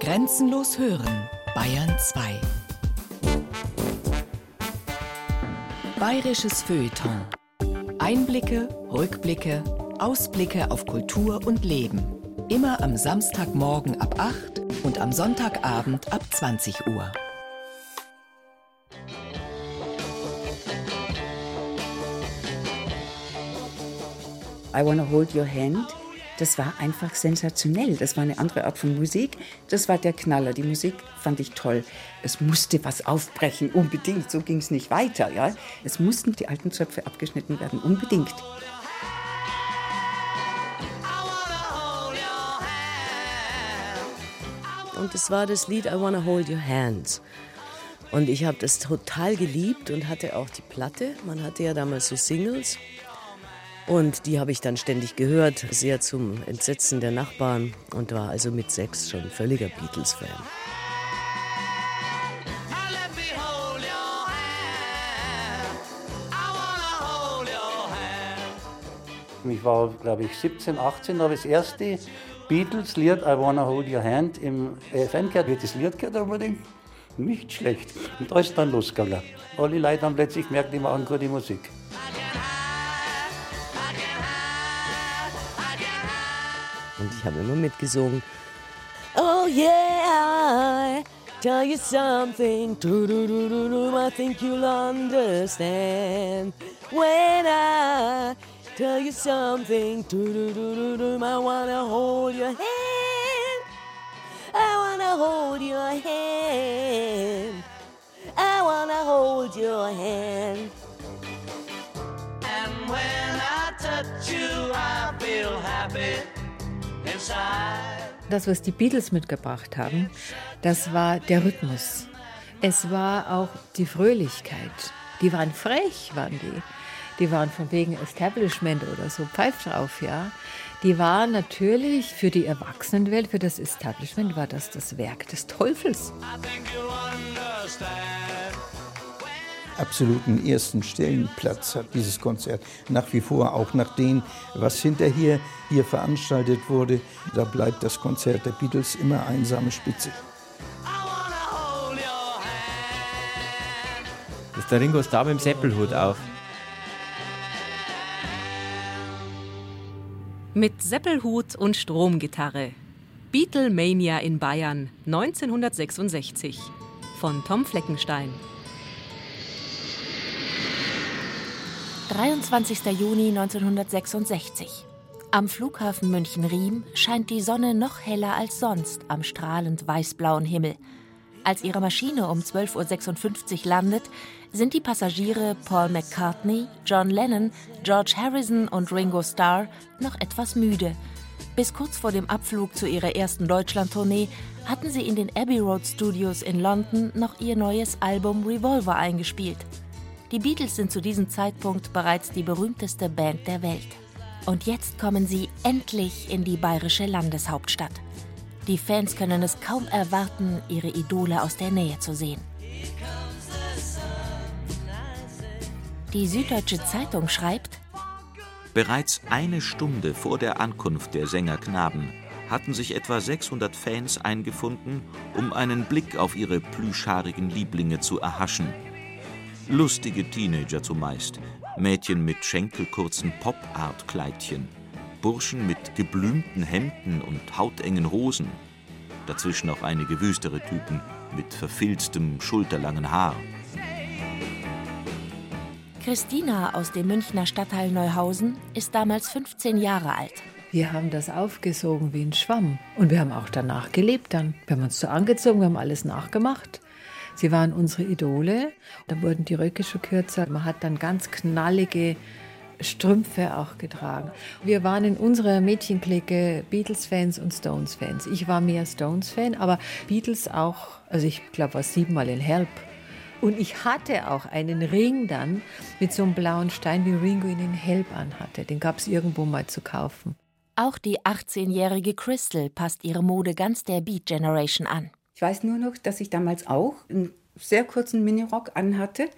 Grenzenlos hören, Bayern 2. Bayerisches Feuilleton. Einblicke, Rückblicke, Ausblicke auf Kultur und Leben. Immer am Samstagmorgen ab 8 und am Sonntagabend ab 20 Uhr. I Wanna Hold Your Hand, das war einfach sensationell. Das war eine andere Art von Musik. Das war der Knaller. Die Musik fand ich toll. Es musste was aufbrechen, unbedingt. So ging es nicht weiter. Ja? Es mussten die alten Zöpfe abgeschnitten werden, unbedingt. Und es war das Lied I Wanna Hold Your Hands. Und ich habe das total geliebt und hatte auch die Platte. Man hatte ja damals so Singles. Und die habe ich dann ständig gehört, sehr zum Entsetzen der Nachbarn und war also mit sechs schon völliger Beatles-Fan. Ich war, glaube ich, 17, 18, habe das erste Beatles-Lied I Wanna Hold Your Hand im gehört. Wie das Lied gehört, ich nicht schlecht. Und da ist dann losgegangen. Alle Leute haben plötzlich gemerkt, die machen gute Musik. Und ich habe immer mitgesungen. Oh yeah, I tell you something. do do do do I think you'll understand when I tell you something. do do do do I wanna hold your hand. I wanna hold your hand. I wanna hold your hand. Das, was die Beatles mitgebracht haben, das war der Rhythmus. Es war auch die Fröhlichkeit. Die waren frech, waren die. Die waren von wegen Establishment oder so, pfeift drauf, ja. Die waren natürlich für die Erwachsenenwelt, für das Establishment war das das Werk des Teufels. I think you'll understand absoluten ersten Stellenplatz hat dieses Konzert. Nach wie vor, auch nach dem, was hinterher hier veranstaltet wurde, da bleibt das Konzert der Beatles immer einsame Spitze. Das ist der Ringo Starr mit dem Seppelhut auf. Mit Seppelhut und Stromgitarre. Beatlemania in Bayern 1966 von Tom Fleckenstein. 23. Juni 1966. Am Flughafen München-Riem scheint die Sonne noch heller als sonst am strahlend weißblauen Himmel. Als ihre Maschine um 12.56 Uhr landet, sind die Passagiere Paul McCartney, John Lennon, George Harrison und Ringo Starr noch etwas müde. Bis kurz vor dem Abflug zu ihrer ersten Deutschlandtournee hatten sie in den Abbey Road Studios in London noch ihr neues Album Revolver eingespielt. Die Beatles sind zu diesem Zeitpunkt bereits die berühmteste Band der Welt. Und jetzt kommen sie endlich in die bayerische Landeshauptstadt. Die Fans können es kaum erwarten, ihre Idole aus der Nähe zu sehen. Die Süddeutsche Zeitung schreibt, Bereits eine Stunde vor der Ankunft der Sängerknaben hatten sich etwa 600 Fans eingefunden, um einen Blick auf ihre plüschhaarigen Lieblinge zu erhaschen Lustige Teenager zumeist, Mädchen mit schenkelkurzen Pop-Art-Kleidchen, Burschen mit geblümten Hemden und hautengen Hosen, dazwischen auch einige wüstere Typen mit verfilztem, schulterlangen Haar. Christina aus dem Münchner Stadtteil Neuhausen ist damals 15 Jahre alt. Wir haben das aufgesogen wie ein Schwamm. Und wir haben auch danach gelebt dann. Wir haben uns so angezogen, wir haben alles nachgemacht. Sie waren unsere Idole. Da wurden die Röcke schon kürzer. Man hat dann ganz knallige Strümpfe auch getragen. Wir waren in unserer Mädchenklicke Beatles-Fans und Stones-Fans. Ich war mehr Stones-Fan, aber Beatles auch, also ich glaube, war siebenmal in Help. Und ich hatte auch einen Ring dann mit so einem blauen Stein, wie Ringo ihn in Help anhatte. Den gab es irgendwo mal zu kaufen. Auch die 18-jährige Crystal passt ihre Mode ganz der Beat Generation an. Ich weiß nur noch, dass ich damals auch einen sehr kurzen Minirock anhatte.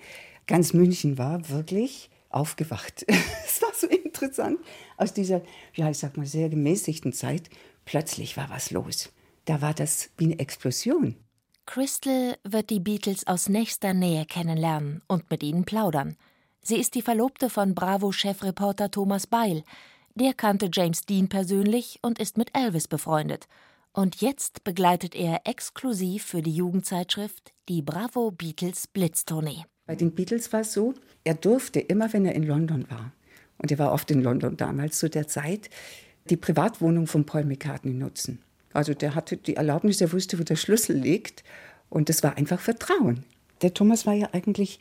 Ganz München war wirklich aufgewacht. Es war so interessant. Aus dieser, ja, ich sag mal, sehr gemäßigten Zeit, plötzlich war was los. da war das wie eine Explosion. Crystal wird die Beatles aus nächster Nähe kennenlernen und mit ihnen plaudern. Sie ist die Verlobte von Bravo-Chefreporter Thomas Beil. Der kannte James Dean persönlich und ist mit Elvis befreundet. Und jetzt begleitet er exklusiv für die Jugendzeitschrift die Bravo Beatles Blitztournee. Bei den Beatles war es so, er durfte immer, wenn er in London war, und er war oft in London damals zu der Zeit, die Privatwohnung von Paul McCartney nutzen. Also der hatte die Erlaubnis, er wusste, wo der Schlüssel liegt. Und das war einfach Vertrauen. Der Thomas war ja eigentlich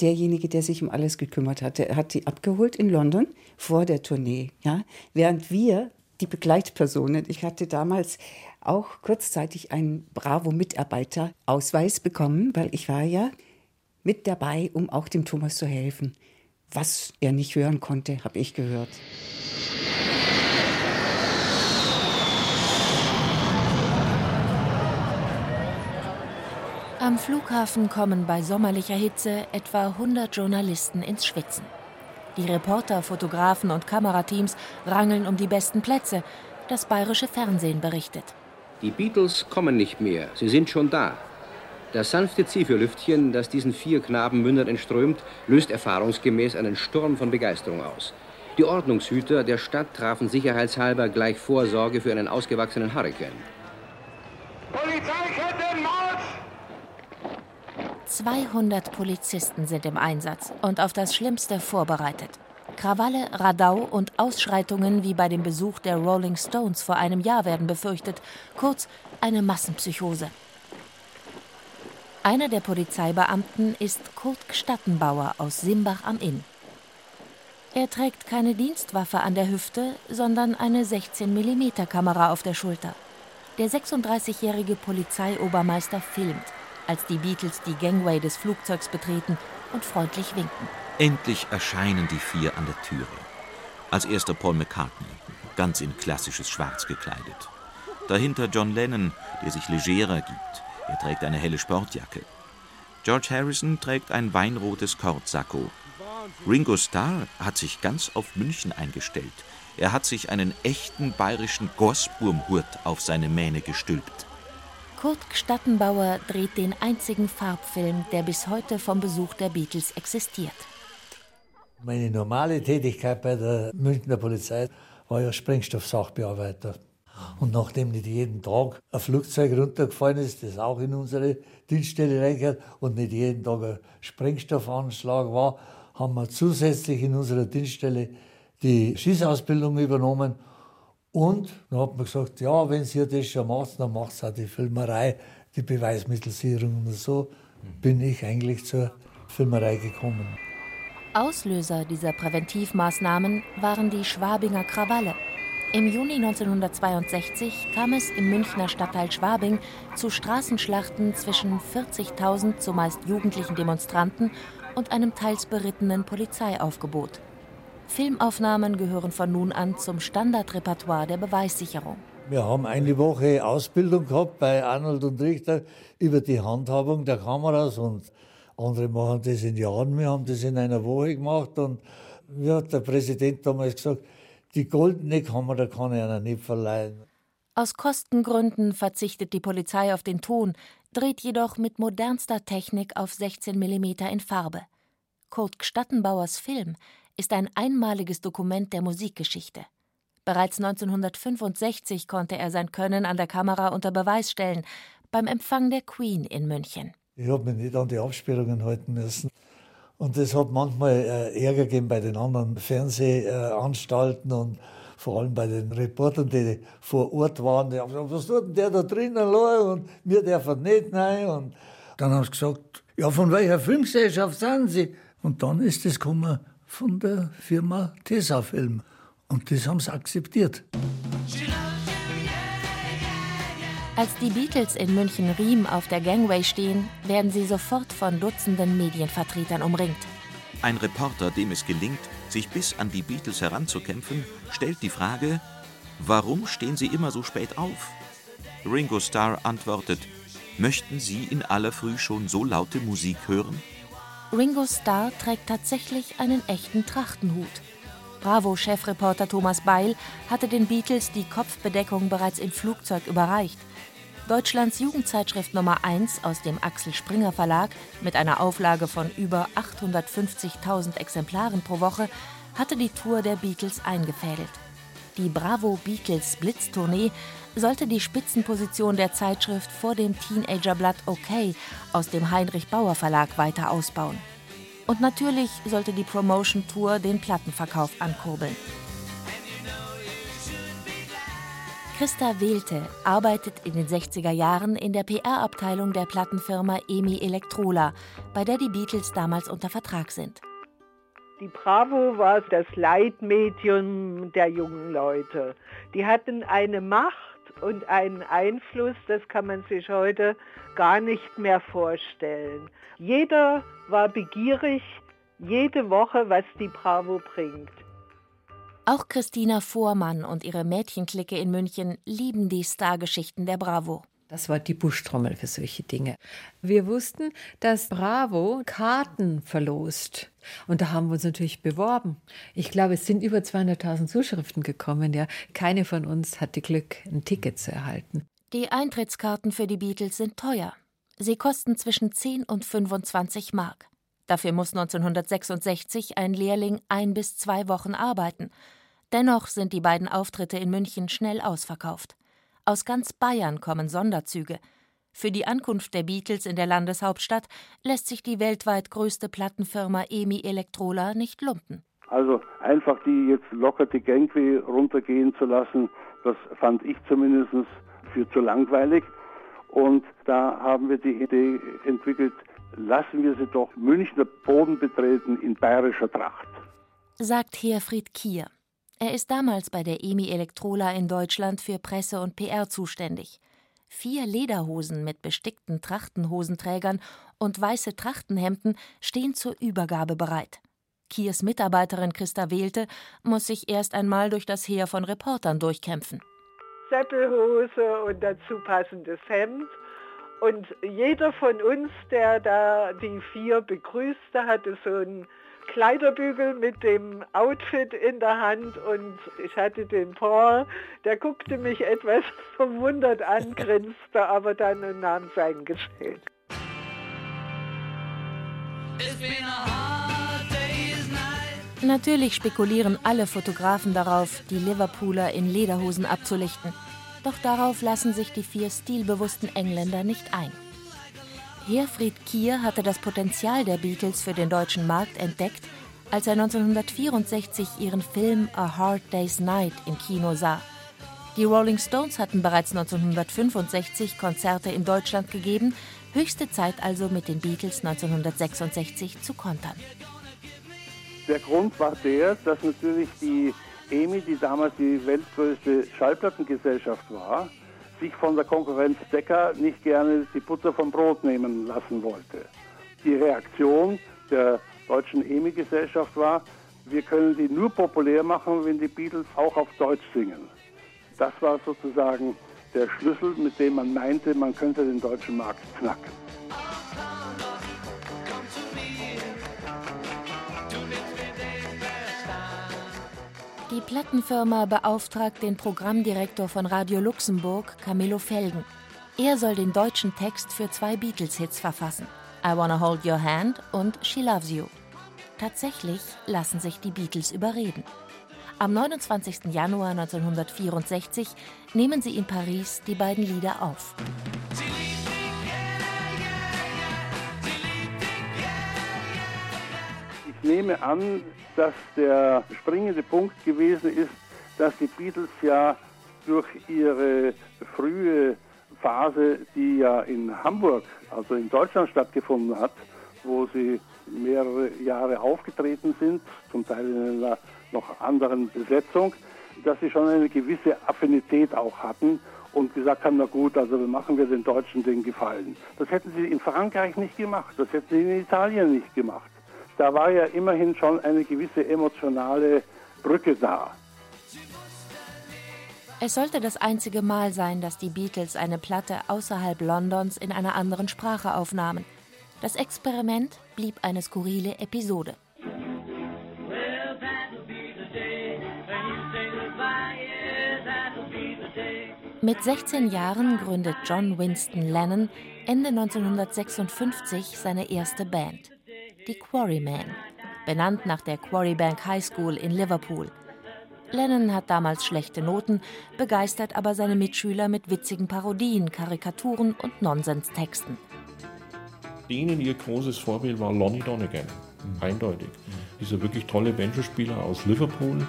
derjenige, der sich um alles gekümmert hatte. Er hat sie abgeholt in London vor der Tournee. Ja? Während wir, die Begleitpersonen, ich hatte damals auch kurzzeitig einen Bravo-Mitarbeiter-Ausweis bekommen, weil ich war ja mit dabei, um auch dem Thomas zu helfen. Was er nicht hören konnte, habe ich gehört. Am Flughafen kommen bei sommerlicher Hitze etwa 100 Journalisten ins Schwitzen. Die Reporter, Fotografen und Kamerateams rangeln um die besten Plätze. Das bayerische Fernsehen berichtet. Die Beatles kommen nicht mehr, sie sind schon da. Das sanfte Zephyr-Lüftchen, das diesen vier Knaben mündert entströmt, löst erfahrungsgemäß einen Sturm von Begeisterung aus. Die Ordnungshüter der Stadt trafen sicherheitshalber gleich Vorsorge für einen ausgewachsenen Hurrikan. Polizeikette Marsch! 200 Polizisten sind im Einsatz und auf das Schlimmste vorbereitet. Krawalle, Radau und Ausschreitungen wie bei dem Besuch der Rolling Stones vor einem Jahr werden befürchtet. Kurz eine Massenpsychose. Einer der Polizeibeamten ist Kurt Gstattenbauer aus Simbach am Inn. Er trägt keine Dienstwaffe an der Hüfte, sondern eine 16-mm-Kamera auf der Schulter. Der 36-jährige Polizeiobermeister filmt, als die Beatles die Gangway des Flugzeugs betreten und freundlich winken. Endlich erscheinen die vier an der Türe. Als erster Paul McCartney, ganz in klassisches Schwarz gekleidet. Dahinter John Lennon, der sich legerer gibt. Er trägt eine helle Sportjacke. George Harrison trägt ein weinrotes Kordsacko. Ringo Starr hat sich ganz auf München eingestellt. Er hat sich einen echten bayerischen Gorsburmhut auf seine Mähne gestülpt. Kurt Gstattenbauer dreht den einzigen Farbfilm, der bis heute vom Besuch der Beatles existiert. Meine normale Tätigkeit bei der Münchner Polizei war ja Sprengstoffsachbearbeiter. Und nachdem nicht jeden Tag ein Flugzeug runtergefallen ist, das auch in unsere Dienststelle reingehört, und nicht jeden Tag ein Sprengstoffanschlag war, haben wir zusätzlich in unserer Dienststelle die Schießausbildung übernommen. Und dann hat man gesagt, ja, wenn ihr das schon macht, dann macht auch die Filmerei, die Beweismittelsicherung. Und so bin ich eigentlich zur Filmerei gekommen. Auslöser dieser Präventivmaßnahmen waren die Schwabinger Krawalle. Im Juni 1962 kam es im Münchner Stadtteil Schwabing zu Straßenschlachten zwischen 40.000 zumeist jugendlichen Demonstranten und einem teils berittenen Polizeiaufgebot. Filmaufnahmen gehören von nun an zum Standardrepertoire der Beweissicherung. Wir haben eine Woche Ausbildung gehabt bei Arnold und Richter über die Handhabung der Kameras und andere machen das in Jahren. Wir haben das in einer Woche gemacht und wie hat der Präsident damals gesagt, die goldene Kamera kann ich einer nicht verleihen. Aus Kostengründen verzichtet die Polizei auf den Ton, dreht jedoch mit modernster Technik auf 16 mm in Farbe. Kurt Gstattenbauers Film ist ein einmaliges Dokument der Musikgeschichte. Bereits 1965 konnte er sein Können an der Kamera unter Beweis stellen, beim Empfang der Queen in München. Ich habe mich nicht an die Absperrungen halten müssen. Und das hat manchmal äh, Ärger gegeben bei den anderen Fernsehanstalten und vor allem bei den Reportern, die vor Ort waren. Die haben gesagt, was tut denn der da drinnen? Und wir dürfen nicht rein. Und dann haben sie gesagt, ja, von welcher Filmgesellschaft sind Sie? Und dann ist das gekommen von der Firma Tesa Film. Und das haben sie akzeptiert. Als die Beatles in München-Riem auf der Gangway stehen, werden sie sofort von Dutzenden Medienvertretern umringt. Ein Reporter, dem es gelingt, sich bis an die Beatles heranzukämpfen, stellt die Frage, warum stehen sie immer so spät auf? Ringo Starr antwortet, möchten Sie in aller Früh schon so laute Musik hören? Ringo Starr trägt tatsächlich einen echten Trachtenhut. Bravo-Chefreporter Thomas Beil hatte den Beatles die Kopfbedeckung bereits im Flugzeug überreicht. Deutschlands Jugendzeitschrift Nummer 1 aus dem Axel Springer Verlag mit einer Auflage von über 850.000 Exemplaren pro Woche hatte die Tour der Beatles eingefädelt. Die Bravo Beatles Blitztournee sollte die Spitzenposition der Zeitschrift vor dem Teenagerblatt OK aus dem Heinrich Bauer Verlag weiter ausbauen. Und natürlich sollte die Promotion Tour den Plattenverkauf ankurbeln. Christa Wehlte arbeitet in den 60er Jahren in der PR-Abteilung der Plattenfirma EMI Electrola, bei der die Beatles damals unter Vertrag sind. Die Bravo war das Leitmedium der jungen Leute. Die hatten eine Macht und einen Einfluss, das kann man sich heute gar nicht mehr vorstellen. Jeder war begierig, jede Woche, was die Bravo bringt. Auch Christina Vormann und ihre Mädchenklicke in München lieben die Stargeschichten der Bravo. Das war die Buschtrommel für solche Dinge. Wir wussten, dass Bravo Karten verlost. Und da haben wir uns natürlich beworben. Ich glaube, es sind über 200.000 Zuschriften gekommen. Ja. Keine von uns hatte Glück, ein Ticket zu erhalten. Die Eintrittskarten für die Beatles sind teuer. Sie kosten zwischen 10 und 25 Mark. Dafür muss 1966 ein Lehrling ein bis zwei Wochen arbeiten. Dennoch sind die beiden Auftritte in München schnell ausverkauft. Aus ganz Bayern kommen Sonderzüge. Für die Ankunft der Beatles in der Landeshauptstadt lässt sich die weltweit größte Plattenfirma EMI Electrola nicht lumpen. Also einfach die jetzt locker die Gangway runtergehen zu lassen, das fand ich zumindest für zu langweilig. Und da haben wir die Idee entwickelt, lassen wir sie doch Münchner Boden betreten in bayerischer Tracht. Sagt Herfried Kier. Er ist damals bei der EMI Electrola in Deutschland für Presse und PR zuständig. Vier Lederhosen mit bestickten Trachtenhosenträgern und weiße Trachtenhemden stehen zur Übergabe bereit. Kiers Mitarbeiterin Christa Wehlte muss sich erst einmal durch das Heer von Reportern durchkämpfen. Sattelhose und dazu passendes Hemd. Und jeder von uns, der da die vier begrüßte, hatte so einen Kleiderbügel mit dem Outfit in der Hand und ich hatte den Paul, der guckte mich etwas verwundert an, grinste aber dann und nahm sein Geschenk. Natürlich spekulieren alle Fotografen darauf, die Liverpooler in Lederhosen abzulichten. Doch darauf lassen sich die vier stilbewussten Engländer nicht ein. Herfried Kier hatte das Potenzial der Beatles für den deutschen Markt entdeckt, als er 1964 ihren Film A Hard Day's Night im Kino sah. Die Rolling Stones hatten bereits 1965 Konzerte in Deutschland gegeben, höchste Zeit also mit den Beatles 1966 zu kontern. Der Grund war der, dass natürlich die EMI, die damals die weltgrößte Schallplattengesellschaft war, sich von der Konkurrenz Decca nicht gerne die Butter vom Brot nehmen lassen wollte. Die Reaktion der deutschen EMI-Gesellschaft war, wir können die nur populär machen, wenn die Beatles auch auf Deutsch singen. Das war sozusagen der Schlüssel, mit dem man meinte, man könnte den deutschen Markt knacken. Die Plattenfirma beauftragt den Programmdirektor von Radio Luxemburg, Camillo Felgen. Er soll den deutschen Text für zwei Beatles-Hits verfassen: I Wanna Hold Your Hand und She Loves You. Tatsächlich lassen sich die Beatles überreden. Am 29. Januar 1964 nehmen sie in Paris die beiden Lieder auf. Ich nehme an, dass der springende Punkt gewesen ist, dass die Beatles ja durch ihre frühe Phase, die ja in Hamburg, also in Deutschland stattgefunden hat, wo sie mehrere Jahre aufgetreten sind, zum Teil in einer noch anderen Besetzung, dass sie schon eine gewisse Affinität auch hatten und gesagt haben, na gut, also machen wir den Deutschen den Gefallen. Das hätten sie in Frankreich nicht gemacht, das hätten sie in Italien nicht gemacht. Da war ja immerhin schon eine gewisse emotionale Brücke da. Es sollte das einzige Mal sein, dass die Beatles eine Platte außerhalb Londons in einer anderen Sprache aufnahmen. Das Experiment blieb eine skurrile Episode. Mit 16 Jahren gründet John Winston Lennon Ende 1956 seine erste Band, die Quarrymen, benannt nach der Quarrybank High School in Liverpool. Lennon hat damals schlechte Noten, begeistert aber seine Mitschüler mit witzigen Parodien, Karikaturen und Nonsenztexten. Denen ihr großes Vorbild war Lonnie Donegan, eindeutig. Dieser wirklich tolle Banjo-Spieler aus Liverpool,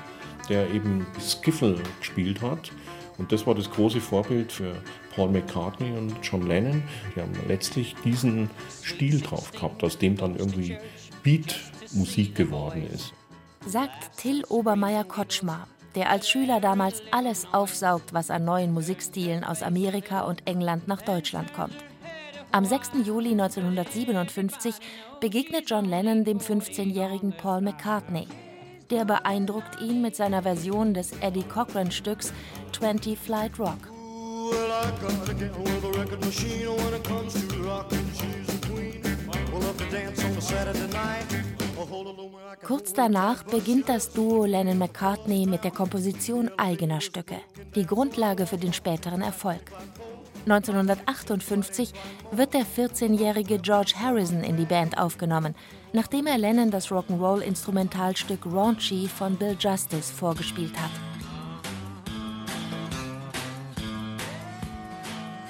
der eben Skiffle gespielt hat. Und das war das große Vorbild für Paul McCartney und John Lennon. Die haben letztlich diesen Stil drauf gehabt, aus dem dann irgendwie Beat-Musik geworden ist. Sagt Till Obermeier-Kotschmar, der als Schüler damals alles aufsaugt, was an neuen Musikstilen aus Amerika und England nach Deutschland kommt. Am 6. Juli 1957 begegnet John Lennon dem 15-jährigen Paul McCartney. Der beeindruckt ihn mit seiner Version des Eddie Cochran-Stücks 20 Flight Rock. Kurz danach beginnt das Duo Lennon-McCartney mit der Komposition eigener Stücke, die Grundlage für den späteren Erfolg. 1958 wird der 14-jährige George Harrison in die Band aufgenommen, nachdem er Lennon das Rock'n'Roll-Instrumentalstück Raunchy von Bill Justice vorgespielt hat.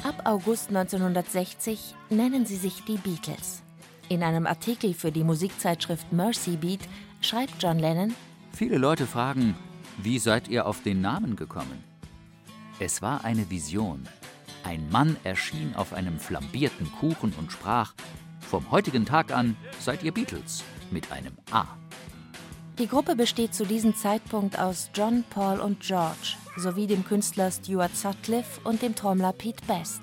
Ab August 1960 nennen sie sich die Beatles. In einem Artikel für die Musikzeitschrift Mercy Beat schreibt John Lennon: Viele Leute fragen, wie seid ihr auf den Namen gekommen? Es war eine Vision. Ein Mann erschien auf einem flambierten Kuchen und sprach: Vom heutigen Tag an seid ihr Beatles mit einem A. Die Gruppe besteht zu diesem Zeitpunkt aus John, Paul und George sowie dem Künstler Stuart Sutcliffe und dem Trommler Pete Best.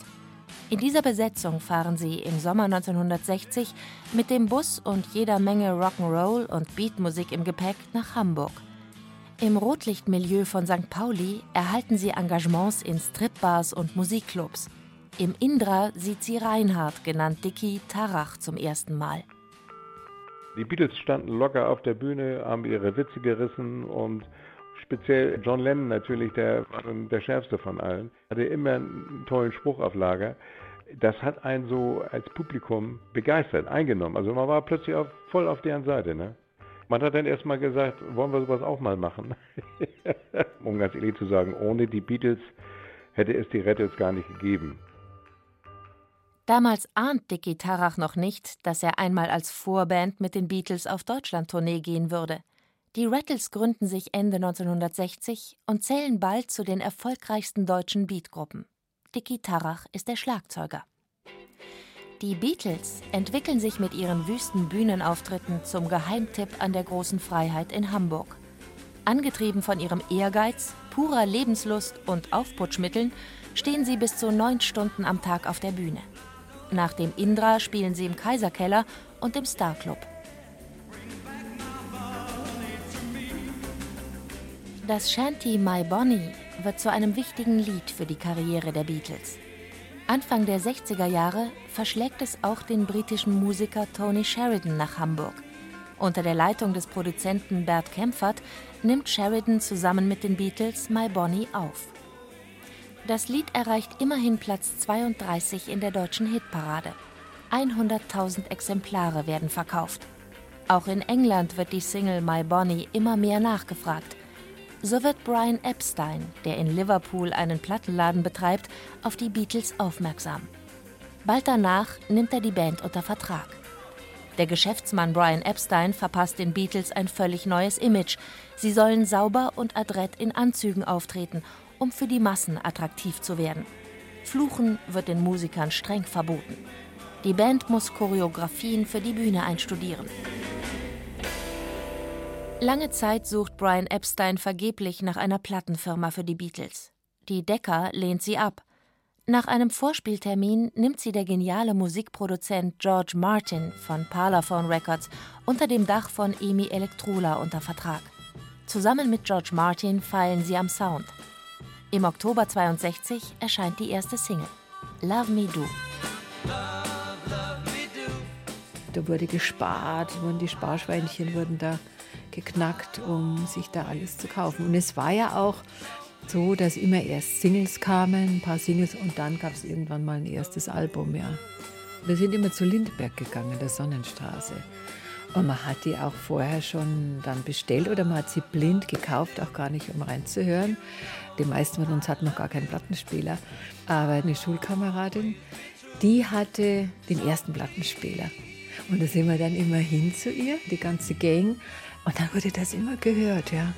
In dieser Besetzung fahren sie im Sommer 1960 mit dem Bus und jeder Menge Rock'n'Roll und Beatmusik im Gepäck nach Hamburg. Im Rotlichtmilieu von St. Pauli erhalten sie Engagements in Stripbars und Musikclubs. Im Indra sieht sie Reinhard, genannt Dicky, Tarach zum ersten Mal. Die Beatles standen locker auf der Bühne, haben ihre Witze gerissen und speziell John Lennon natürlich, der der schärfste von allen, hatte immer einen tollen Spruch auf Lager das hat einen so als Publikum begeistert, eingenommen. Also man war plötzlich auf, voll auf deren Seite. Ne? Man hat dann erstmal gesagt, wollen wir sowas auch mal machen? um ganz ehrlich zu sagen, ohne die Beatles hätte es die Rattles gar nicht gegeben. Damals ahnt Dickie Tarach noch nicht, dass er einmal als Vorband mit den Beatles auf Deutschland-Tournee gehen würde. Die Rattles gründen sich Ende 1960 und zählen bald zu den erfolgreichsten deutschen Beatgruppen. Dicky Tarach ist der Schlagzeuger. Die Beatles entwickeln sich mit ihren wüsten Bühnenauftritten zum Geheimtipp an der großen Freiheit in Hamburg. Angetrieben von ihrem Ehrgeiz, purer Lebenslust und Aufputschmitteln stehen sie bis zu neun Stunden am Tag auf der Bühne. Nach dem Indra spielen sie im Kaiserkeller und im Star Club. Das Shanty My Bonnie wird zu einem wichtigen Lied für die Karriere der Beatles. Anfang der 60er Jahre verschlägt es auch den britischen Musiker Tony Sheridan nach Hamburg. Unter der Leitung des Produzenten Bert Kempfert nimmt Sheridan zusammen mit den Beatles My Bonnie auf. Das Lied erreicht immerhin Platz 32 in der deutschen Hitparade. 100.000 Exemplare werden verkauft. Auch in England wird die Single My Bonnie immer mehr nachgefragt. So wird Brian Epstein, der in Liverpool einen Plattenladen betreibt, auf die Beatles aufmerksam. Bald danach nimmt er die Band unter Vertrag. Der Geschäftsmann Brian Epstein verpasst den Beatles ein völlig neues Image. Sie sollen sauber und adrett in Anzügen auftreten, um für die Massen attraktiv zu werden. Fluchen wird den Musikern streng verboten. Die Band muss Choreografien für die Bühne einstudieren. Lange Zeit sucht Brian Epstein vergeblich nach einer Plattenfirma für die Beatles. Die Decca lehnt sie ab. Nach einem Vorspieltermin nimmt sie der geniale Musikproduzent George Martin von Parlophone Records unter dem Dach von Emi Elektrola unter Vertrag. Zusammen mit George Martin feilen sie am Sound. Im Oktober 62 erscheint die erste Single, Love Me Do. Da wurde gespart, wurden die Sparschweinchen wurden da geknackt, um sich da alles zu kaufen. Und es war ja auch so, dass immer erst Singles kamen, ein paar Singles und dann gab es irgendwann mal ein erstes Album, ja. Wir sind immer zu Lindberg gegangen, der Sonnenstraße. Und man hat die auch vorher schon dann bestellt oder man hat sie blind gekauft, auch gar nicht, um reinzuhören. Die meisten von uns hatten noch gar keinen Plattenspieler. Aber eine Schulkameradin, die hatte den ersten Plattenspieler. Und da sind wir dann immer hin zu ihr, die ganze Gang. Und dann wurde das immer gehört, ja.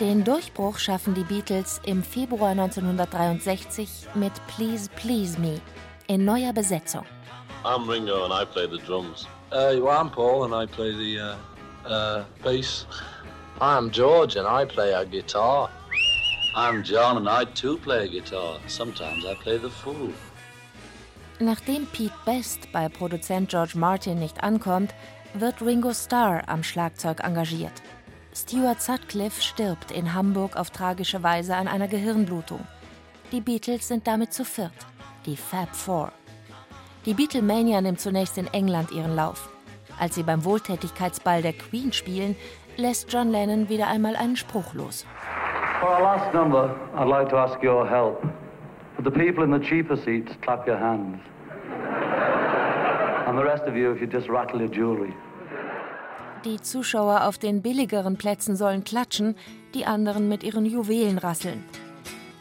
Den Durchbruch schaffen die Beatles im Februar 1963 mit Please Please Me in neuer Besetzung. I'm Ringo and I play the drums. Uh, well, I'm Paul and I play the uh, uh, bass. I'm George and I play a guitar. I'm John and I too play a guitar. Sometimes I play the fool. Nachdem Pete Best bei Produzent George Martin nicht ankommt, wird Ringo Starr am Schlagzeug engagiert. Stuart Sutcliffe stirbt in Hamburg auf tragische Weise an einer Gehirnblutung. Die Beatles sind damit zu viert, die Fab Four. Die Beatlemania nimmt zunächst in England ihren Lauf. Als sie beim Wohltätigkeitsball der Queen spielen, lässt John Lennon wieder einmal einen Spruch los. For our last number, I'd like to ask your help. For the people in the cheaper seats, clap your hands. And the rest of you, if you just rattle your jewelry. Die Zuschauer auf den billigeren Plätzen sollen klatschen, die anderen mit ihren Juwelen rasseln.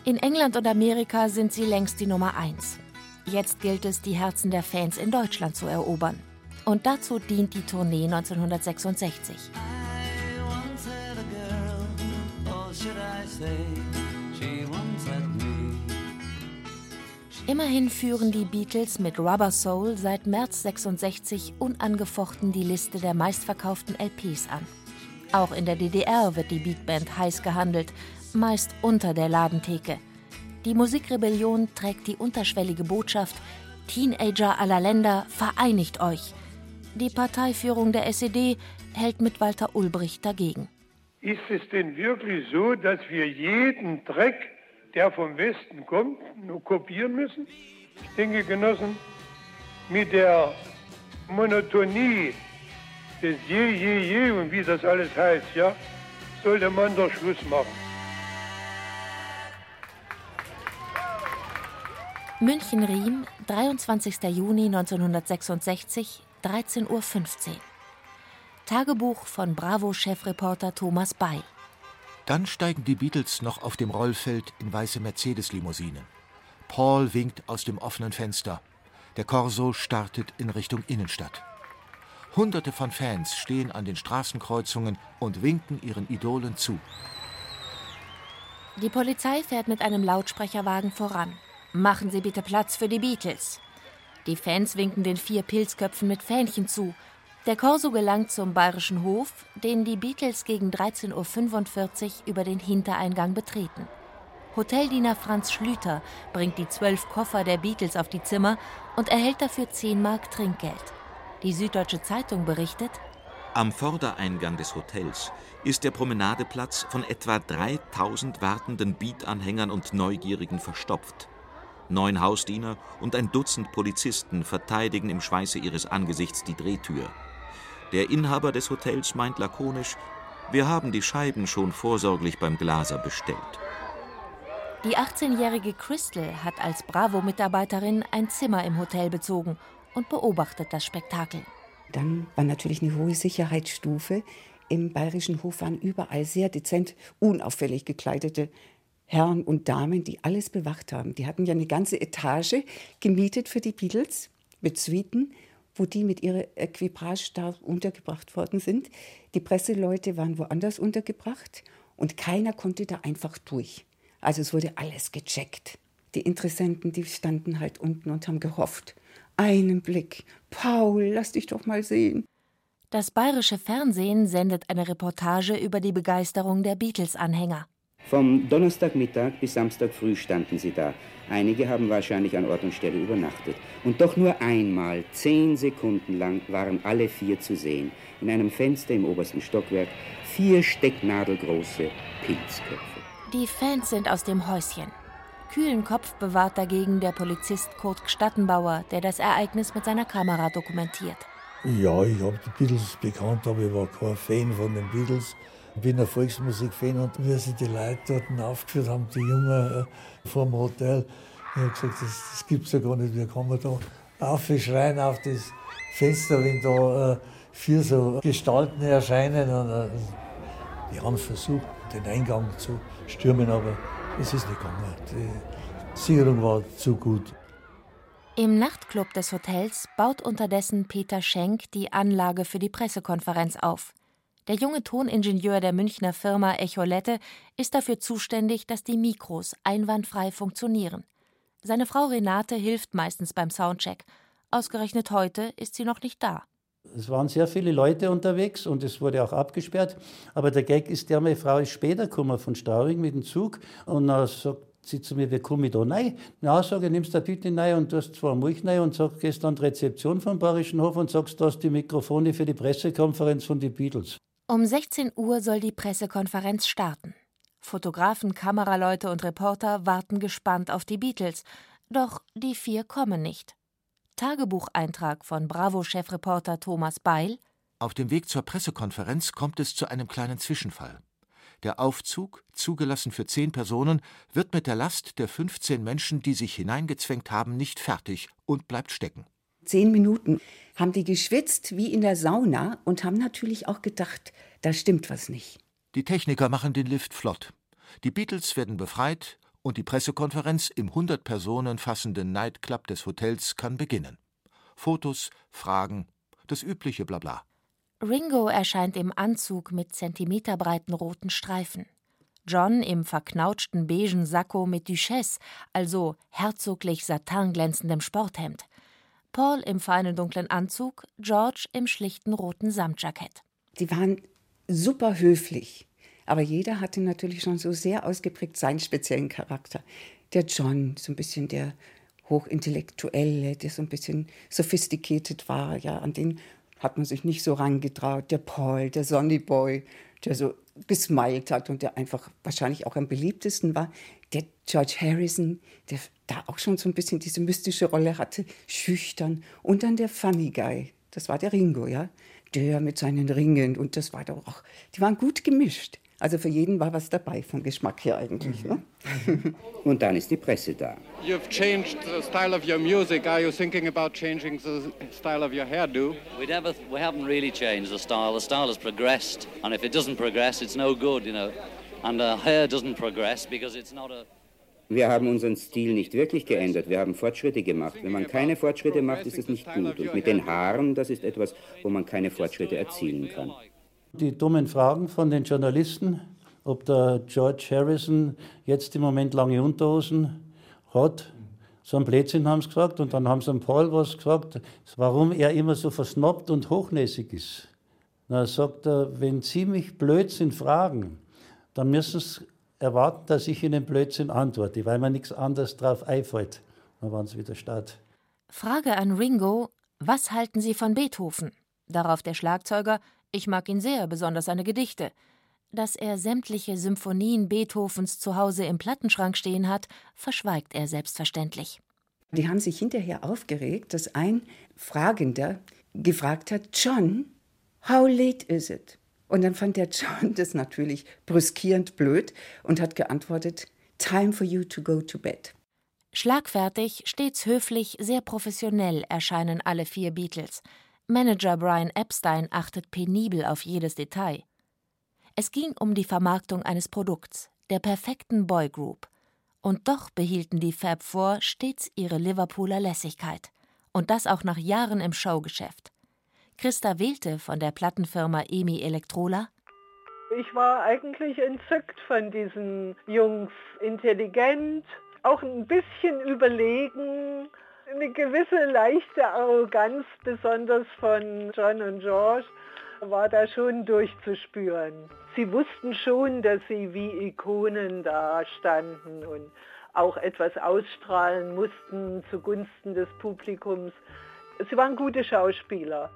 In England und Amerika sind sie längst die Nummer eins. Jetzt gilt es, die Herzen der Fans in Deutschland zu erobern. Und dazu dient die Tournee 1966. Immerhin führen die Beatles mit Rubber Soul seit März 66 unangefochten die Liste der meistverkauften LPs an. Auch in der DDR wird die Beatband heiß gehandelt, meist unter der Ladentheke. Die Musikrebellion trägt die unterschwellige Botschaft: Teenager aller Länder, vereinigt euch. Die Parteiführung der SED hält mit Walter Ulbricht dagegen. Ist es denn wirklich so, dass wir jeden Dreck der vom Westen kommt, nur kopieren müssen. Ich denke, Genossen, mit der Monotonie des Je, Je, Je und wie das alles heißt, ja, sollte man doch Schluss machen. München-Riem, 23. Juni 1966, 13.15 Uhr. Tagebuch von Bravo-Chefreporter Thomas Bay. Dann steigen die Beatles noch auf dem Rollfeld in weiße Mercedes-Limousinen. Paul winkt aus dem offenen Fenster. Der Corso startet in Richtung Innenstadt. Hunderte von Fans stehen an den Straßenkreuzungen und winken ihren Idolen zu. Die Polizei fährt mit einem Lautsprecherwagen voran. Machen Sie bitte Platz für die Beatles. Die Fans winken den vier Pilzköpfen mit Fähnchen zu. Der Korso gelangt zum Bayerischen Hof, den die Beatles gegen 13.45 Uhr über den Hintereingang betreten. Hoteldiener Franz Schlüter bringt die zwölf Koffer der Beatles auf die Zimmer und erhält dafür 10 Mark Trinkgeld. Die Süddeutsche Zeitung berichtet, Am Vordereingang des Hotels ist der Promenadeplatz von etwa 3000 wartenden Beat-Anhängern und Neugierigen verstopft. Neun Hausdiener und ein Dutzend Polizisten verteidigen im Schweiße ihres Angesichts die Drehtür. Der Inhaber des Hotels meint lakonisch, wir haben die Scheiben schon vorsorglich beim Glaser bestellt. Die 18-jährige Crystal hat als Bravo-Mitarbeiterin ein Zimmer im Hotel bezogen und beobachtet das Spektakel. Dann war natürlich eine hohe Sicherheitsstufe. Im Bayerischen Hof waren überall sehr dezent, unauffällig gekleidete Herren und Damen, die alles bewacht haben. Die hatten ja eine ganze Etage gemietet für die Beatles mit Suiten, wo die mit ihrer Equipage da untergebracht worden sind. Die Presseleute waren woanders untergebracht und keiner konnte da einfach durch. Also es wurde alles gecheckt. Die Interessenten, die standen halt unten und haben gehofft. Einen Blick. Paul, lass dich doch mal sehen. Das bayerische Fernsehen sendet eine Reportage über die Begeisterung der Beatles-Anhänger. Vom Donnerstagmittag bis Samstag früh standen sie da. Einige haben wahrscheinlich an Ort und Stelle übernachtet. Und doch nur einmal, zehn Sekunden lang, waren alle vier zu sehen. In einem Fenster im obersten Stockwerk vier stecknadelgroße Pilzköpfe. Die Fans sind aus dem Häuschen. Kühlen Kopf bewahrt dagegen der Polizist Kurt Gstattenbauer, der das Ereignis mit seiner Kamera dokumentiert. Ja, ich habe die Beatles bekannt, aber ich war kein Fan von den Beatles. Ich bin ein Volksmusikfan und wie sie die Leute dort aufgeführt haben, die Jungen äh, vor dem Hotel, ich habe gesagt, das, das gibt es ja gar nicht. Wie kann man da aufschreien auf das Fenster, wenn da äh, vier so Gestalten erscheinen? Und, äh, die haben versucht, den Eingang zu stürmen, aber es ist nicht gegangen. Die Sicherung war zu gut. Im Nachtclub des Hotels baut unterdessen Peter Schenk die Anlage für die Pressekonferenz auf. Der junge Toningenieur der Münchner Firma Echolette ist dafür zuständig, dass die Mikros einwandfrei funktionieren. Seine Frau Renate hilft meistens beim Soundcheck. Ausgerechnet heute ist sie noch nicht da. Es waren sehr viele Leute unterwegs und es wurde auch abgesperrt. Aber der Gag ist der, meine Frau ist später gekommen von Straubing mit dem Zug und dann sagt sie zu mir, wie komme ich da rein? Na, sage ich, nimmst du Tüte rein und tust zwei Milch rein und sag, gehst an die Rezeption vom Bayerischen Hof und sagst, du hast die Mikrofone für die Pressekonferenz von den Beatles. Um 16 Uhr soll die Pressekonferenz starten. Fotografen, Kameraleute und Reporter warten gespannt auf die Beatles, doch die vier kommen nicht. Tagebucheintrag von Bravo-Chefreporter Thomas Beil. Auf dem Weg zur Pressekonferenz kommt es zu einem kleinen Zwischenfall. Der Aufzug, zugelassen für zehn Personen, wird mit der Last der 15 Menschen, die sich hineingezwängt haben, nicht fertig und bleibt stecken. Zehn Minuten haben die geschwitzt wie in der Sauna und haben natürlich auch gedacht, da stimmt was nicht. Die Techniker machen den Lift flott. Die Beatles werden befreit und die Pressekonferenz im 100 Personen fassenden Nightclub des Hotels kann beginnen. Fotos, Fragen, das übliche Blabla. Ringo erscheint im Anzug mit zentimeterbreiten roten Streifen. John im verknautschten beigen Sakko mit Duchesse, also herzoglich satinglänzendem Sporthemd. Paul im feinen dunklen Anzug, George im schlichten roten Samtjackett. Die waren super höflich, aber jeder hatte natürlich schon so sehr ausgeprägt seinen speziellen Charakter. Der John, so ein bisschen der Hochintellektuelle, der so ein bisschen sophisticated war, ja, an den hat man sich nicht so rangetraut. Der Paul, der Sonny Boy, der so gesmiled hat und der einfach wahrscheinlich auch am beliebtesten war. Der George Harrison, der da auch schon so ein bisschen diese mystische Rolle hatte, schüchtern. Und dann der Funny Guy, das war der Ringo, ja. Der mit seinen Ringen und das war doch auch, die waren gut gemischt. Also für jeden war was dabei vom Geschmack her eigentlich. Ne? Und dann ist die Presse da. You've changed the style of your music. Are you thinking about changing the style of your hairdo? We never, we haven't really changed the style. The style has progressed, and if it doesn't progress, it's no good, you know. And the hair doesn't progress because it's not a. Wir haben unseren Stil nicht wirklich geändert. Wir haben Fortschritte gemacht. Wenn man keine Fortschritte macht, ist es nicht gut. Und mit den Haaren, das ist etwas, wo man keine Fortschritte erzielen kann. Die dummen Fragen von den Journalisten, ob der George Harrison jetzt im Moment lange Unterhosen hat. So ein Blödsinn haben sie gesagt. Und dann haben sie an Paul was gesagt, warum er immer so versnobbt und hochnäsig ist. Da sagt er, wenn Sie mich Blödsinn fragen, dann müssen Sie erwarten, dass ich Ihnen Blödsinn antworte, weil mir nichts anderes drauf einfällt. Dann waren sie wieder statt. Frage an Ringo: Was halten Sie von Beethoven? Darauf der Schlagzeuger: Ich mag ihn sehr, besonders seine Gedichte. Dass er sämtliche Symphonien Beethovens zu Hause im Plattenschrank stehen hat, verschweigt er selbstverständlich. Die haben sich hinterher aufgeregt, dass ein Fragender gefragt hat, John, how late is it? Und dann fand der John das natürlich brüskierend blöd und hat geantwortet, time for you to go to bed. Schlagfertig, stets höflich, sehr professionell erscheinen alle vier Beatles. Manager Brian Epstein achtet penibel auf jedes Detail. Es ging um die Vermarktung eines Produkts, der perfekten Boygroup. Und doch behielten die Fab Four stets ihre Liverpooler Lässigkeit. Und das auch nach Jahren im Showgeschäft. Christa Wählte von der Plattenfirma EMI Elektrola. Ich war eigentlich entzückt von diesen Jungs. Intelligent, auch ein bisschen überlegen, eine gewisse leichte Arroganz, besonders von John und George, war da schon durchzuspüren. Sie wussten schon, dass sie wie Ikonen da standen und auch etwas ausstrahlen mussten zugunsten des Publikums. Sie waren gute Schauspieler.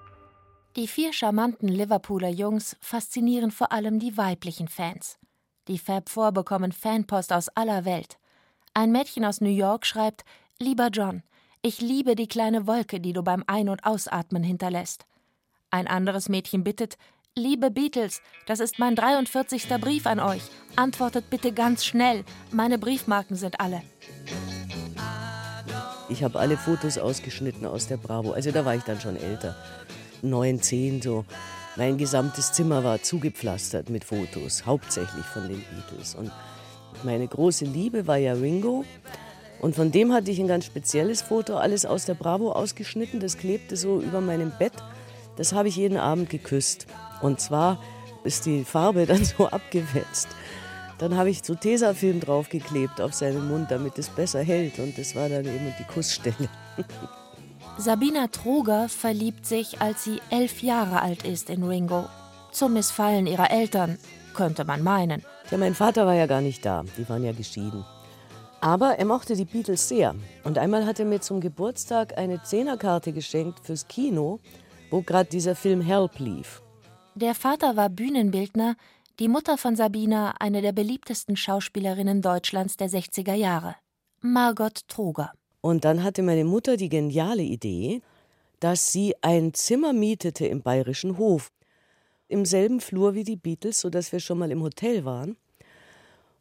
Die vier charmanten Liverpooler Jungs faszinieren vor allem die weiblichen Fans. Die Fab Four bekommen Fanpost aus aller Welt. Ein Mädchen aus New York schreibt: Lieber John, ich liebe die kleine Wolke, die du beim Ein- und Ausatmen hinterlässt. Ein anderes Mädchen bittet, Liebe Beatles, das ist mein 43. Brief an euch. Antwortet bitte ganz schnell. Meine Briefmarken sind alle. Ich habe alle Fotos ausgeschnitten aus der Bravo. Also da war ich dann schon älter. Neun, zehn so. Mein gesamtes Zimmer war zugepflastert mit Fotos, hauptsächlich von den Beatles. Und meine große Liebe war ja Ringo. Und von dem hatte ich ein ganz spezielles Foto, alles aus der Bravo ausgeschnitten. Das klebte so über meinem Bett. Das habe ich jeden Abend geküsst. Und zwar ist die Farbe dann so abgewetzt. Dann habe ich so Tesafilm draufgeklebt auf seinen Mund, damit es besser hält. Und das war dann eben die Kussstelle. Sabina Troger verliebt sich, als sie elf Jahre alt ist in Ringo. Zum Missfallen ihrer Eltern, könnte man meinen. Ja, mein Vater war ja gar nicht da. Die waren ja geschieden. Aber er mochte die Beatles sehr. Und einmal hat er mir zum Geburtstag eine Zehnerkarte geschenkt fürs Kino, wo gerade dieser Film Help lief. Der Vater war Bühnenbildner, die Mutter von Sabina eine der beliebtesten Schauspielerinnen Deutschlands der 60er Jahre, Margot Troger. Und dann hatte meine Mutter die geniale Idee, dass sie ein Zimmer mietete im Bayerischen Hof, im selben Flur wie die Beatles, sodass wir schon mal im Hotel waren.